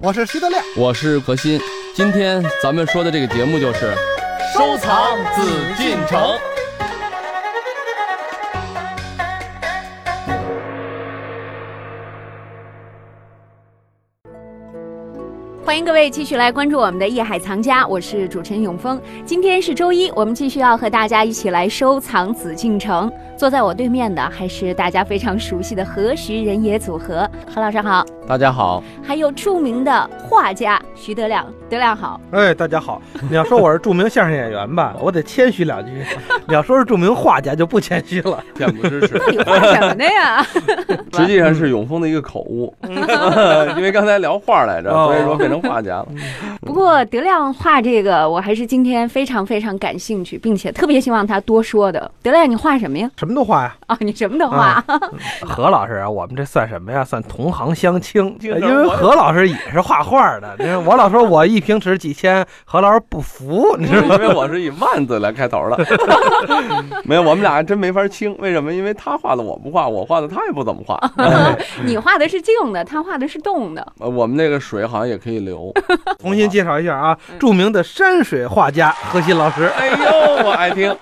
我是徐德亮，我是何鑫。今天咱们说的这个节目就是收藏紫禁城。欢迎各位继续来关注我们的《夜海藏家》，我是主持人永峰。今天是周一，我们继续要和大家一起来收藏紫禁城。坐在我对面的还是大家非常熟悉的何时人也组合，何老师好，大家好。还有著名的画家徐德亮，德亮好。哎，大家好。你要说我是著名相声演员吧，我得谦虚两句；你要说是著名画家，就不谦虚了，恬不知耻。那你画什么的呀？实际上是永丰的一个口误，因为刚才聊画来着，所以说变成画家了。不过德亮画这个，我还是今天非常非常感兴趣，并且特别希望他多说的。德亮，你画什么呀？什么都画呀。啊，你什么都画。何老师啊，我们这算什么呀？算同行相亲，因为何老师也是画画的。我老说我一平尺几千，何老师不服，你知道吗？因为我是以万字来开头的。没有，我们俩还真没法清。为什么？因为他画的我不画，我画的他也不怎么画。你画的是静的，他画的是动的。我们那个水好像也可以流。重新介绍一下啊，著名的山水画家何鑫老师。哎呦，我爱听。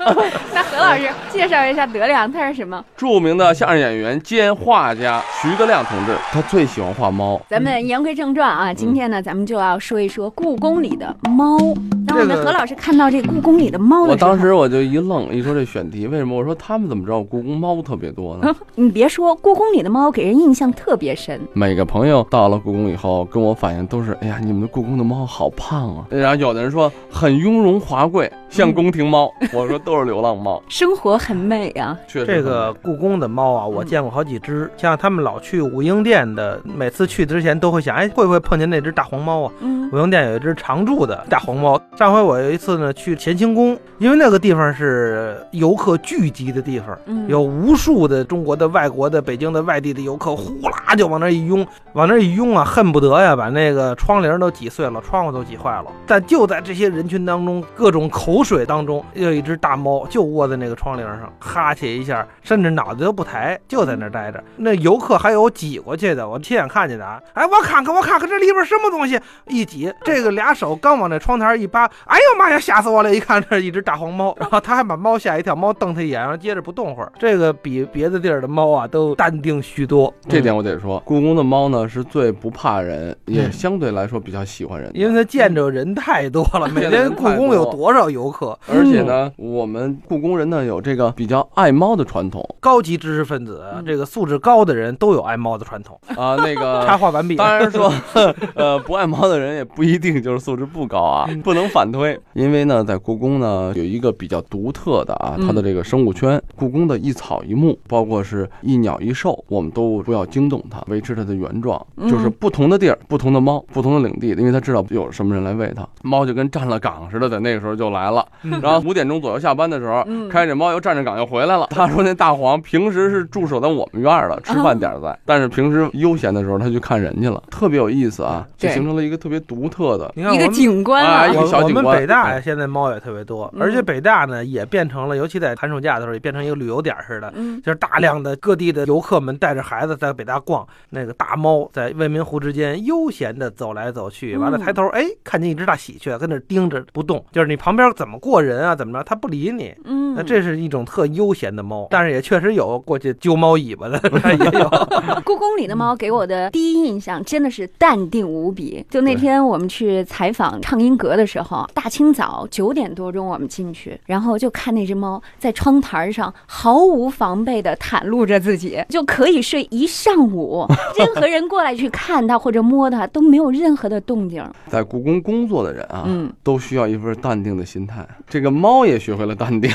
那何老师介绍一下德亮，他是什么？著名的相声演员兼画家徐德亮同志，他最喜欢画猫。咱们言归正传啊，今天呢，咱们就要说一说故宫里的猫。当我们何老师看到这故宫里的猫的时候，我当时我就一愣，一说这选题为什么？我说他们怎么知道故宫猫特别多呢？你别说，故宫里的猫给人印象特别深。每个朋友到了故宫以后，跟我反映都是：哎呀，你们的故宫的猫好胖啊！然后有的人说很雍容华贵，像宫廷猫。我说都是流浪猫，生活很美啊。确实，这个故宫的猫啊，我见过好几只。像他们老去武英殿的，每次去之前都会想：哎，会不会碰见那只大黄猫啊？武英殿有一只常驻的大黄猫。上回我有一次呢去乾清宫，因为那个地方是游客聚集的地方，有无数的中国的、外国的、北京的、外地的游客，呼啦就往那一拥，往那一拥啊，恨不得呀把那个窗帘都挤碎了，窗户都挤坏了。但就在这些人群当中，各种口水当中，有一只大猫就窝在那个窗帘上，哈欠一下，甚至脑袋都不抬，就在那待着。那游客还有挤过去的，我亲眼看见的啊！哎，我看看，我看看这里边什么东西，一挤，这个俩手刚往那窗台一扒，哎呦妈呀，吓死我了！一看这是一只大黄猫，然后他还把猫吓一跳，猫瞪他一眼，然后接着不动会儿。这个比别的地儿的猫啊都淡定许多。这点我得说，故宫的猫呢是最不怕人，也相对来说比较喜欢人，因为它见着人太多了。每天故宫有多少游客？而且呢，我们故宫人呢有这个比较爱猫的传统，高级知识分子，这个素质高的人都有爱猫的传统啊。那个 插话完毕。当然说，呃，不爱猫的人也不一定就是素质不高啊，不能反推。因为呢，在故宫呢有一个比较独特的啊，它的这个生物圈，故宫的一草一木，包括是一鸟一兽，我们都不要惊动它，维持它的原状。就是不同的地儿，不同的猫，不同的领地，因为它知道有什么人来喂它，猫就跟站了岗似的，在那个时候就来了。然后五点钟左右下班的时候，开着猫又站着岗又回来了。他说那大黄平时是驻守在我们院儿的，吃饭点在，但是平时悠闲的时候他去看人去了，特别有意思啊，就形成了一个特别独特的一个景观啊，一个小景观。我们北大呀，现在猫也特别多，而且北大呢也变成了，尤其在寒暑假的时候，也变成一个旅游点似的，就是大量的各地的游客们带着孩子在北大逛，那个大猫在未名湖之间悠闲的走来走去，完了抬头哎，看见一只大喜鹊在那盯着不动，就是你旁边怎么过人啊，怎么着，它不理你。嗯，那这是一种特悠闲的猫，但是也确实有过去揪猫尾巴的，也有。故宫里的猫给我的第一印象真的是淡定无比。就那天我们去采访畅音阁的时候，大清早九点多钟我们进去，然后就看那只猫在窗台上毫无防备的袒露着自己，就可以睡一上午，任何人过来去看它或者摸它都没有任何的动静。在故宫工作的人啊，嗯，都需要一份淡定的心态。这个猫也学会了淡定，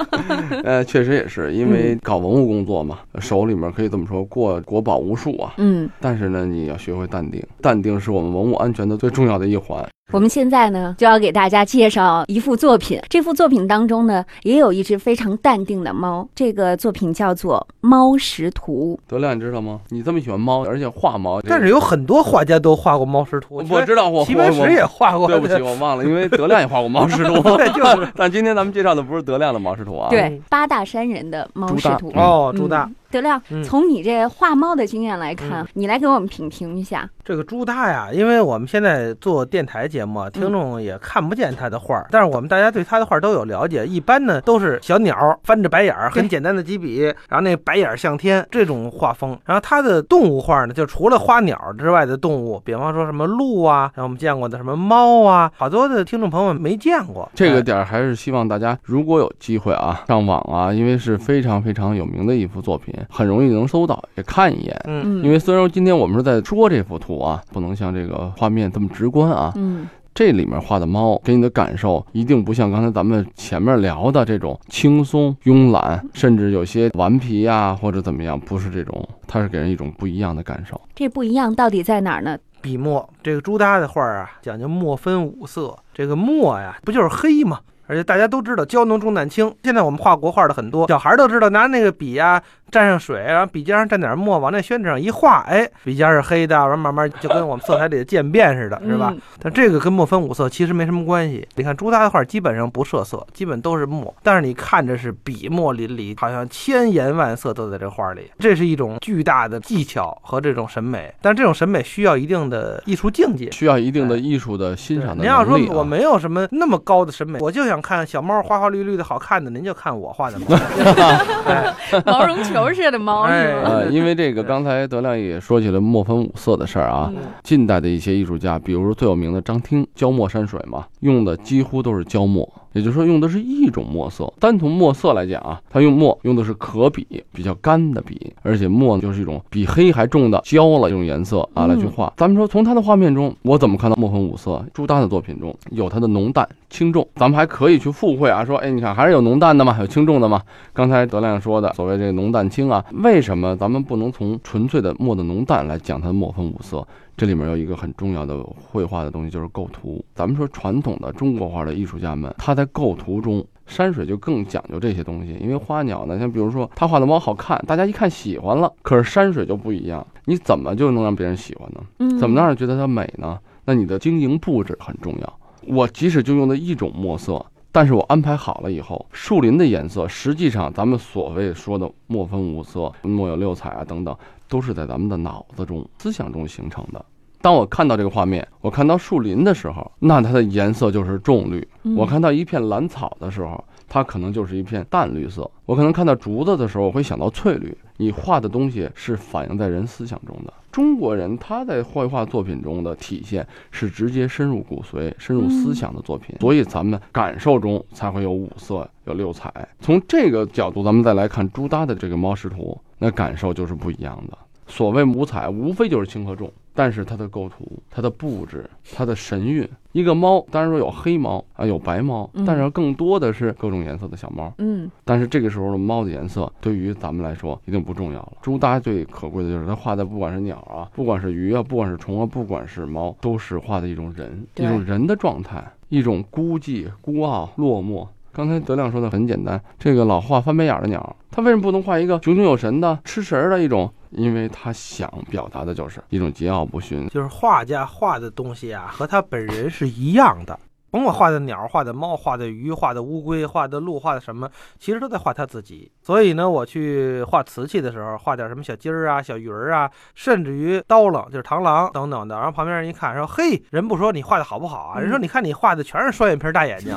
呃，确实也是因为搞文物工作嘛，手里面可以这么说，过国宝无数啊，嗯，但是呢，你要学会淡定，淡定是我们文物安全的最重要的一环。我们现在呢，就要给大家介绍一幅作品。这幅作品当中呢，也有一只非常淡定的猫。这个作品叫做《猫识图》。德亮，你知道吗？你这么喜欢猫，而且画猫，但是有很多画家都画过猫识图。我知道，我齐白石也画过。对不起，我忘了，因为德亮也画过猫识图。对，就是。但今天咱们介绍的不是德亮的猫识图啊。对，八大山人的猫识图。哦，朱大。德亮，从你这画猫的经验来看，你来给我们品评一下这个朱大呀。因为我们现在做电台节目，听众也看不见他的画，但是我们大家对他的画都有了解。一般呢都是小鸟翻着白眼儿，很简单的几笔，然后那白眼向天这种画风。然后他的动物画呢，就除了花鸟之外的动物，比方说什么鹿啊，然后我们见过的什么猫啊，好多的听众朋友们没见过。这个点儿还是希望大家如果有机会啊，上网啊，因为是非常非常有名的一幅作品。很容易能搜到，也看一眼。嗯，因为虽然说今天我们是在说这幅图啊，不能像这个画面这么直观啊。嗯，这里面画的猫给你的感受一定不像刚才咱们前面聊的这种轻松慵懒，甚至有些顽皮呀或者怎么样，不是这种，它是给人一种不一样的感受。这不一样到底在哪儿呢？笔墨，这个朱耷的画啊，讲究墨分五色，这个墨呀，不就是黑吗？而且大家都知道胶浓重淡轻，现在我们画国画的很多小孩都知道，拿那个笔呀。蘸上水，然后笔尖上蘸点墨，往那宣纸上一画，哎，笔尖是黑的，然后慢慢就跟我们色彩里的渐变似的，是吧？但这个跟墨分五色其实没什么关系。你看朱大的画基本上不设色，基本都是墨，但是你看着是笔墨淋漓，好像千颜万色都在这画里。这是一种巨大的技巧和这种审美，但这种审美需要一定的艺术境界，需要一定的艺术的欣赏的能力。您要说我没有什么那么高的审美，我就想看小猫花花绿绿的好看的，您就看我画的猫，毛绒球。球似的猫是吗？呃，因为这个，刚才德亮也说起了墨分五色的事儿啊。近代的一些艺术家，比如说最有名的张汀，焦墨山水嘛，用的几乎都是焦墨，也就是说用的是一种墨色。单从墨色来讲啊，它用墨用的是可笔，比较干的笔，而且墨就是一种比黑还重的焦了这种颜色啊来去画。咱们说从它的画面中，我怎么看到墨分五色？朱丹的作品中有它的浓淡。轻重，咱们还可以去附会啊，说，哎，你看还是有浓淡的嘛，有轻重的嘛。刚才德亮说的所谓这个浓淡轻啊，为什么咱们不能从纯粹的墨的浓淡来讲它的墨分五色？这里面有一个很重要的绘画的东西，就是构图。咱们说传统的中国画的艺术家们，他在构图中，山水就更讲究这些东西。因为花鸟呢，像比如说他画的猫好看，大家一看喜欢了，可是山水就不一样，你怎么就能让别人喜欢呢？怎么能让人觉得它美呢？那你的经营布置很重要。我即使就用的一种墨色，但是我安排好了以后，树林的颜色，实际上咱们所谓说的墨分五色、墨有六彩啊等等，都是在咱们的脑子中、思想中形成的。当我看到这个画面，我看到树林的时候，那它的颜色就是重绿；我看到一片蓝草的时候，它可能就是一片淡绿色；我可能看到竹子的时候，我会想到翠绿。你画的东西是反映在人思想中的。中国人他在绘画作品中的体现是直接深入骨髓、深入思想的作品，所以咱们感受中才会有五色、有六彩。从这个角度，咱们再来看朱耷的这个猫识图，那感受就是不一样的。所谓五彩，无非就是轻和重。但是它的构图、它的布置、它的神韵，一个猫当然说有黑猫啊，有白猫，但是更多的是各种颜色的小猫。嗯，但是这个时候的猫的颜色对于咱们来说一定不重要了。朱耷最可贵的就是他画的，不管是鸟啊，不管是鱼啊，不管是虫啊，不管是猫，都是画的一种人，一种人的状态，一种孤寂、孤傲、落寞。刚才德亮说的很简单，这个老画翻白眼的鸟，它为什么不能画一个炯炯有神的、吃食的一种？因为他想表达的就是一种桀骜不驯，就是画家画的东西啊，和他本人是一样的。甭管画的鸟、画的猫、画的鱼、画的乌龟、画的鹿、画的什么，其实都在画他自己。所以呢，我去画瓷器的时候，画点什么小鸡儿啊、小鱼儿啊，甚至于刀郎，就是螳螂等等的。然后旁边人一看，说：“嘿，人不说你画的好不好啊？人说你看你画的全是双眼皮大眼睛，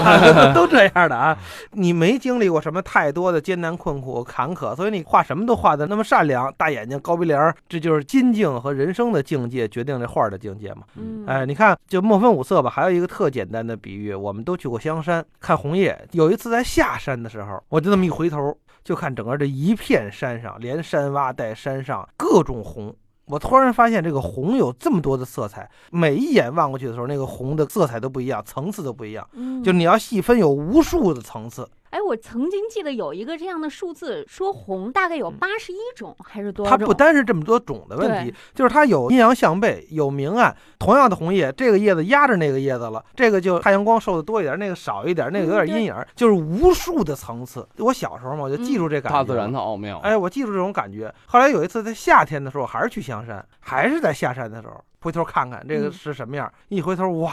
都这样的啊。你没经历过什么太多的艰难困苦坎坷，所以你画什么都画的那么善良，大眼睛、高鼻梁，这就是金境和人生的境界决定这画的境界嘛。哎，你看，就墨分五色吧，还有一个特简单的比喻，我们都去过香山看红叶。有一次在下山的时候，我就这么一回头，就看整个这一片山上，连山洼带山上各种红。我突然发现这个红有这么多的色彩，每一眼望过去的时候，那个红的色彩都不一样，层次都不一样。就你要细分，有无数的层次。哎，我曾经记得有一个这样的数字，说红大概有八十一种还是多少？它不单是这么多种的问题，就是它有阴阳相背，有明暗。同样的红叶，这个叶子压着那个叶子了，这个就太阳光受的多一点，那个少一点，那个有点阴影，就是无数的层次。我小时候嘛，我就记住这感觉。大自然的奥妙。哎，我记住这种感觉。后来有一次在夏天的时候，还是去香山，还是在下山的时候，回头看看这个是什么样，一回头哇。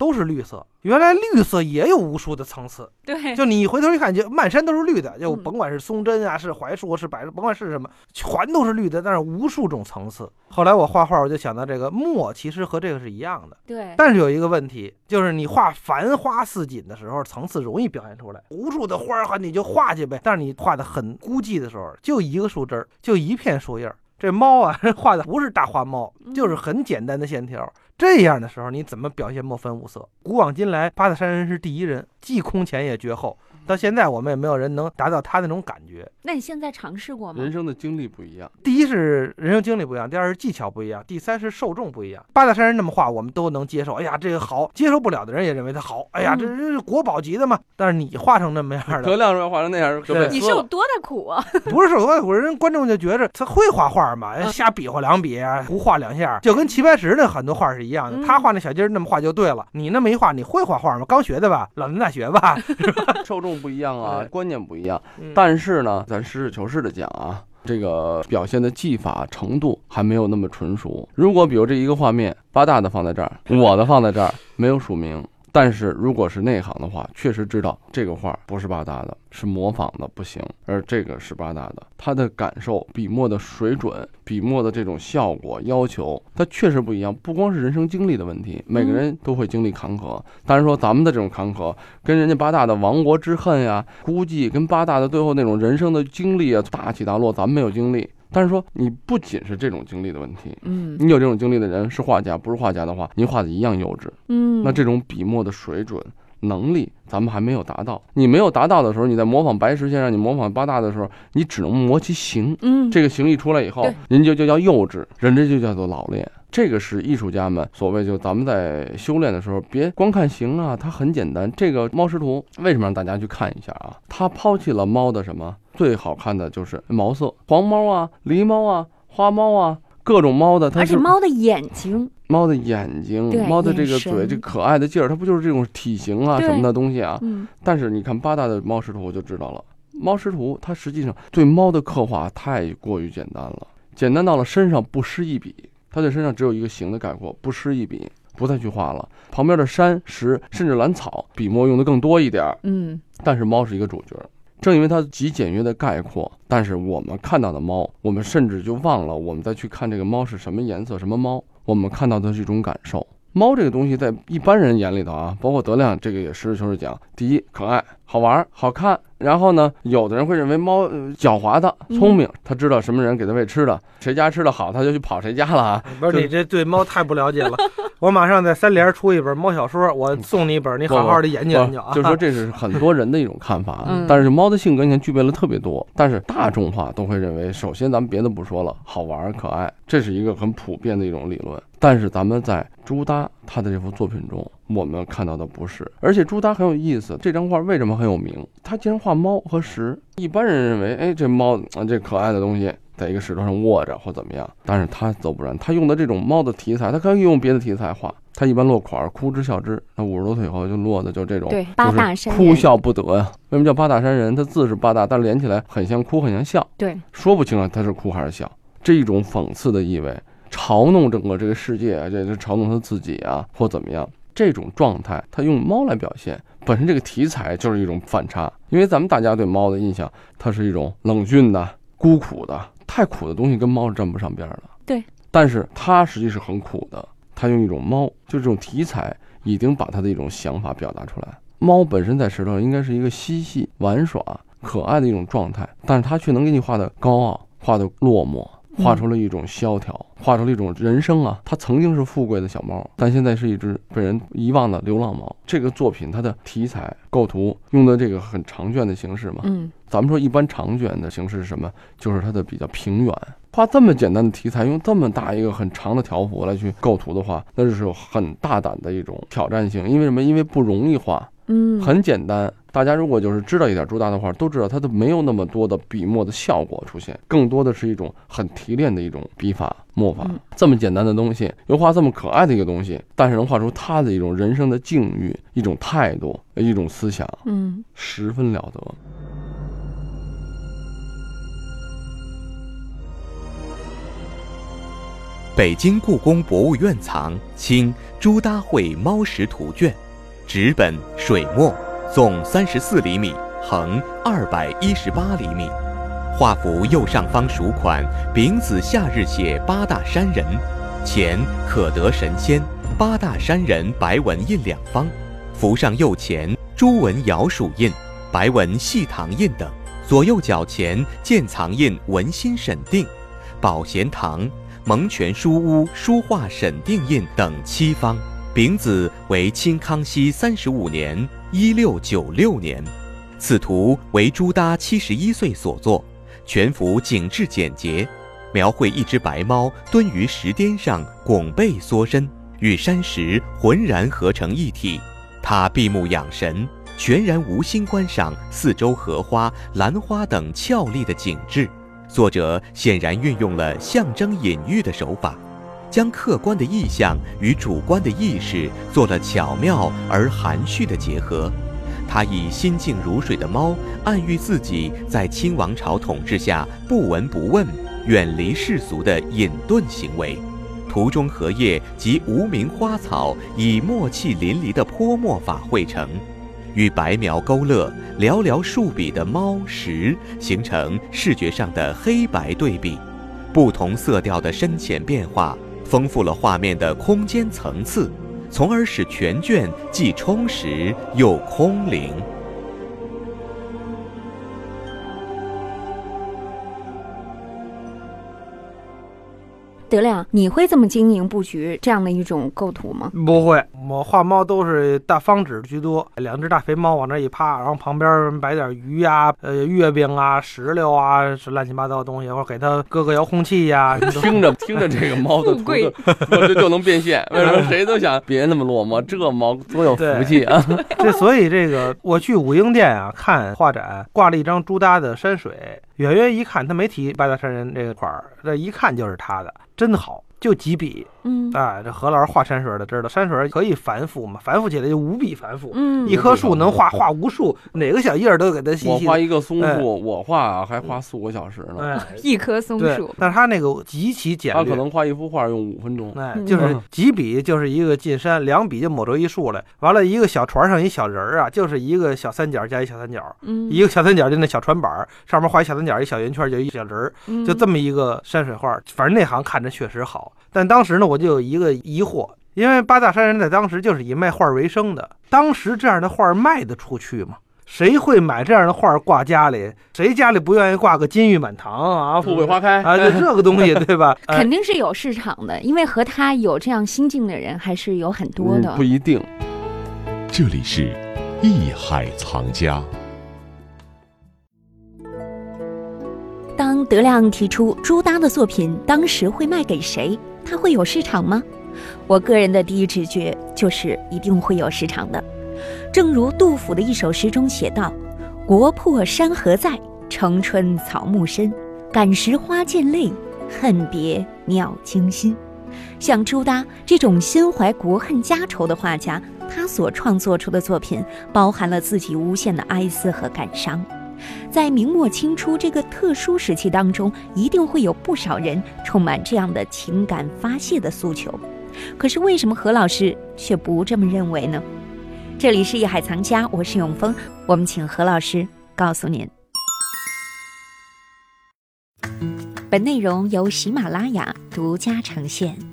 都是绿色，原来绿色也有无数的层次。对，就你回头一看，就满山都是绿的，就甭管是松针啊，是槐树，是柏树，甭管是什么，全都是绿的，但是无数种层次。后来我画画，我就想到这个墨，其实和这个是一样的。对，但是有一个问题，就是你画繁花似锦的时候，层次容易表现出来，无数的花儿，你就画去呗。但是你画的很孤寂的时候，就一个树枝儿，就一片树叶。这猫啊，画的不是大花猫，就是很简单的线条。这样的时候，你怎么表现墨分五色？古往今来，八大山人是第一人，既空前也绝后。到现在，我们也没有人能达到他那种感觉。那你现在尝试过吗？人生的经历不一样，第一是人生经历不一样，第二是技巧不一样，第三是受众不一样。八大山人那么画，我们都能接受。哎呀，这个好，接受不了的人也认为他好。哎呀，这这是国宝级的嘛？但是你画成那么样的，德亮说画成那样，你受多大苦啊？不是受多大苦，人观众就觉着他会画画嘛，瞎比划两笔，胡画两下，就跟齐白石那很多画是一样的。他画那小鸡儿那么画就对了，你那么一画，你会画画吗？刚学的吧，老年大学吧，受众不一样啊。观念不一样，但是呢，咱实事求是的讲啊，这个表现的技法程度还没有那么纯熟。如果比如这一个画面，八大的放在这儿，我的放在这儿，没有署名。但是如果是内行的话，确实知道这个画不是八大的，是模仿的不行，而这个是八大的。他的感受、笔墨的水准、笔墨的这种效果要求，它确实不一样。不光是人生经历的问题，每个人都会经历坎坷。但是说咱们的这种坎坷，跟人家八大的亡国之恨呀，估计跟八大的最后那种人生的经历啊，大起大落，咱们没有经历。但是说你不仅是这种经历的问题，嗯，你有这种经历的人是画家，不是画家的话，您画的一样幼稚，嗯，那这种笔墨的水准能力，咱们还没有达到。你没有达到的时候，你在模仿白石先生，你模仿八大的时候，你只能模其形，嗯，这个形一出来以后，您就就叫幼稚，人这就叫做老练。这个是艺术家们所谓，就咱们在修炼的时候，别光看形啊，它很简单。这个猫师徒为什么让大家去看一下啊？他抛弃了猫的什么？最好看的就是毛色，黄猫啊，狸猫啊，花猫啊，各种猫的。它是猫的眼睛，猫的眼睛，猫的这个嘴，这可爱的劲儿，它不就是这种体型啊什么的东西啊？嗯。但是你看八大的猫师徒，我就知道了，猫师徒它实际上对猫的刻画太过于简单了，简单到了身上不施一笔。他对身上只有一个形的概括，不施一笔，不再去画了。旁边的山石，甚至兰草，笔墨用的更多一点。嗯，但是猫是一个主角，正因为它极简约的概括，但是我们看到的猫，我们甚至就忘了我们再去看这个猫是什么颜色、什么猫，我们看到的是一种感受。猫这个东西在一般人眼里头啊，包括德亮这个也实事求是讲，第一可爱、好玩、好看。然后呢，有的人会认为猫狡猾的、聪明，他知道什么人给他喂吃的，谁家吃的好，他就去跑谁家了啊！不是你这对猫太不了解了。我马上在三联出一本猫小说，我送你一本，你好好的研究研究啊。就说这是很多人的一种看法，但是猫的性格你看具备了特别多，但是大众化都会认为，首先咱们别的不说了，好玩可爱，这是一个很普遍的一种理论。但是咱们在朱耷他的这幅作品中。我们看到的不是，而且朱耷很有意思。这张画为什么很有名？他竟然画猫和石。一般人认为，哎，这猫啊，这可爱的东西，在一个石头上卧着或怎么样。但是他则不然，他用的这种猫的题材，他可以用别的题材画。他一般落款哭之笑之。那五十多岁以后就落的就这种，就是哭笑不得呀。为什么叫八大山人？他字是八大，但连起来很像哭，很像笑。对，说不清啊他是哭还是笑。这一种讽刺的意味，嘲弄整个这个世界啊，这这嘲弄他自己啊，或怎么样。这种状态，他用猫来表现，本身这个题材就是一种反差。因为咱们大家对猫的印象，它是一种冷峻的、孤苦的，太苦的东西跟猫是沾不上边的。对，但是它实际是很苦的。它用一种猫，就这种题材，已经把它的一种想法表达出来。猫本身在石头上应该是一个嬉戏玩耍、可爱的一种状态，但是它却能给你画的高傲，画的落寞。画出了一种萧条，画出了一种人生啊！它曾经是富贵的小猫，但现在是一只被人遗忘的流浪猫。这个作品它的题材构图用的这个很长卷的形式嘛，嗯，咱们说一般长卷的形式是什么？就是它的比较平远。画这么简单的题材，用这么大一个很长的条幅来去构图的话，那就是有很大胆的一种挑战性。因为什么？因为不容易画。嗯，很简单，大家如果就是知道一点朱耷的话，都知道它都没有那么多的笔墨的效果出现，更多的是一种很提炼的一种笔法墨法。这么简单的东西，又画这么可爱的一个东西，但是能画出他的一种人生的境遇、一种态度、一种思想，嗯，十分了得。北京故宫博物院藏《清朱耷绘猫石图卷》，纸本水墨，纵三十四厘米，横二百一十八厘米。画幅右上方署款“丙子夏日写八大山人”，前“可得神仙”“八大山人”白文印两方。幅上右前朱文尧署印，白文细堂印等。左右脚前见藏印文心审定，宝贤堂。蒙泉书屋书画审定印等七方，丙子为清康熙三十五年（一六九六年）。此图为朱耷七十一岁所作，全幅景致简洁，描绘一只白猫蹲于石巅上，拱背缩身，与山石浑然合成一体。他闭目养神，全然无心观赏四周荷花、兰花等俏丽的景致。作者显然运用了象征隐喻的手法，将客观的意象与主观的意识做了巧妙而含蓄的结合。他以心静如水的猫，暗喻自己在清王朝统治下不闻不问、远离世俗的隐遁行为。图中荷叶及无名花草以墨气淋漓的泼墨法绘成。与白描勾勒、寥寥数笔的猫石形成视觉上的黑白对比，不同色调的深浅变化，丰富了画面的空间层次，从而使全卷既充实又空灵。德亮，你会这么经营布局这样的一种构图吗？不会，我画猫都是大方纸居多，两只大肥猫往那一趴，然后旁边摆点鱼呀、呃月饼啊、石榴啊，是乱七八糟的东西，或者给它搁个遥控器呀。听 着听着，这个猫的图就就能变现。为什么谁都想别那么落寞？这猫多有福气啊！这所以这个我去武英殿啊看画展，挂了一张朱耷的山水，远远一看他没提八大山人这块儿，这一看就是他的。真好，就几笔，嗯，哎，这何老师画山水的知道，山水可以繁复嘛，繁复起来就无比繁复，嗯，一棵树能画画无数，哪个小叶儿都给它细细。我画一个松树，我画还花四五个小时呢，一棵松树。但是他那个极其简略，他可能画一幅画用五分钟，哎，就是几笔就是一个进山，两笔就抹出一树来，完了一个小船上一小人儿啊，就是一个小三角加一小三角，嗯，一个小三角就那小船板上面画一小三角，一小圆圈就一小人儿，就这么一个山水画，反正那行看着。确实好，但当时呢，我就有一个疑惑，因为八大山人在当时就是以卖画为生的，当时这样的画卖得出去吗？谁会买这样的画挂家里？谁家里不愿意挂个金玉满堂啊，富贵花开啊？这个东西 对吧？肯定是有市场的，因为和他有这样心境的人还是有很多的。不一定。这里是艺海藏家。当德亮提出朱耷的作品当时会卖给谁，他会有市场吗？我个人的第一直觉就是一定会有市场的。正如杜甫的一首诗中写道：“国破山河在，城春草木深。感时花溅泪，恨别鸟惊心。”像朱耷这种心怀国恨家仇的画家，他所创作出的作品包含了自己无限的哀思和感伤。在明末清初这个特殊时期当中，一定会有不少人充满这样的情感发泄的诉求。可是为什么何老师却不这么认为呢？这里是艺海藏家，我是永峰，我们请何老师告诉您。本内容由喜马拉雅独家呈现。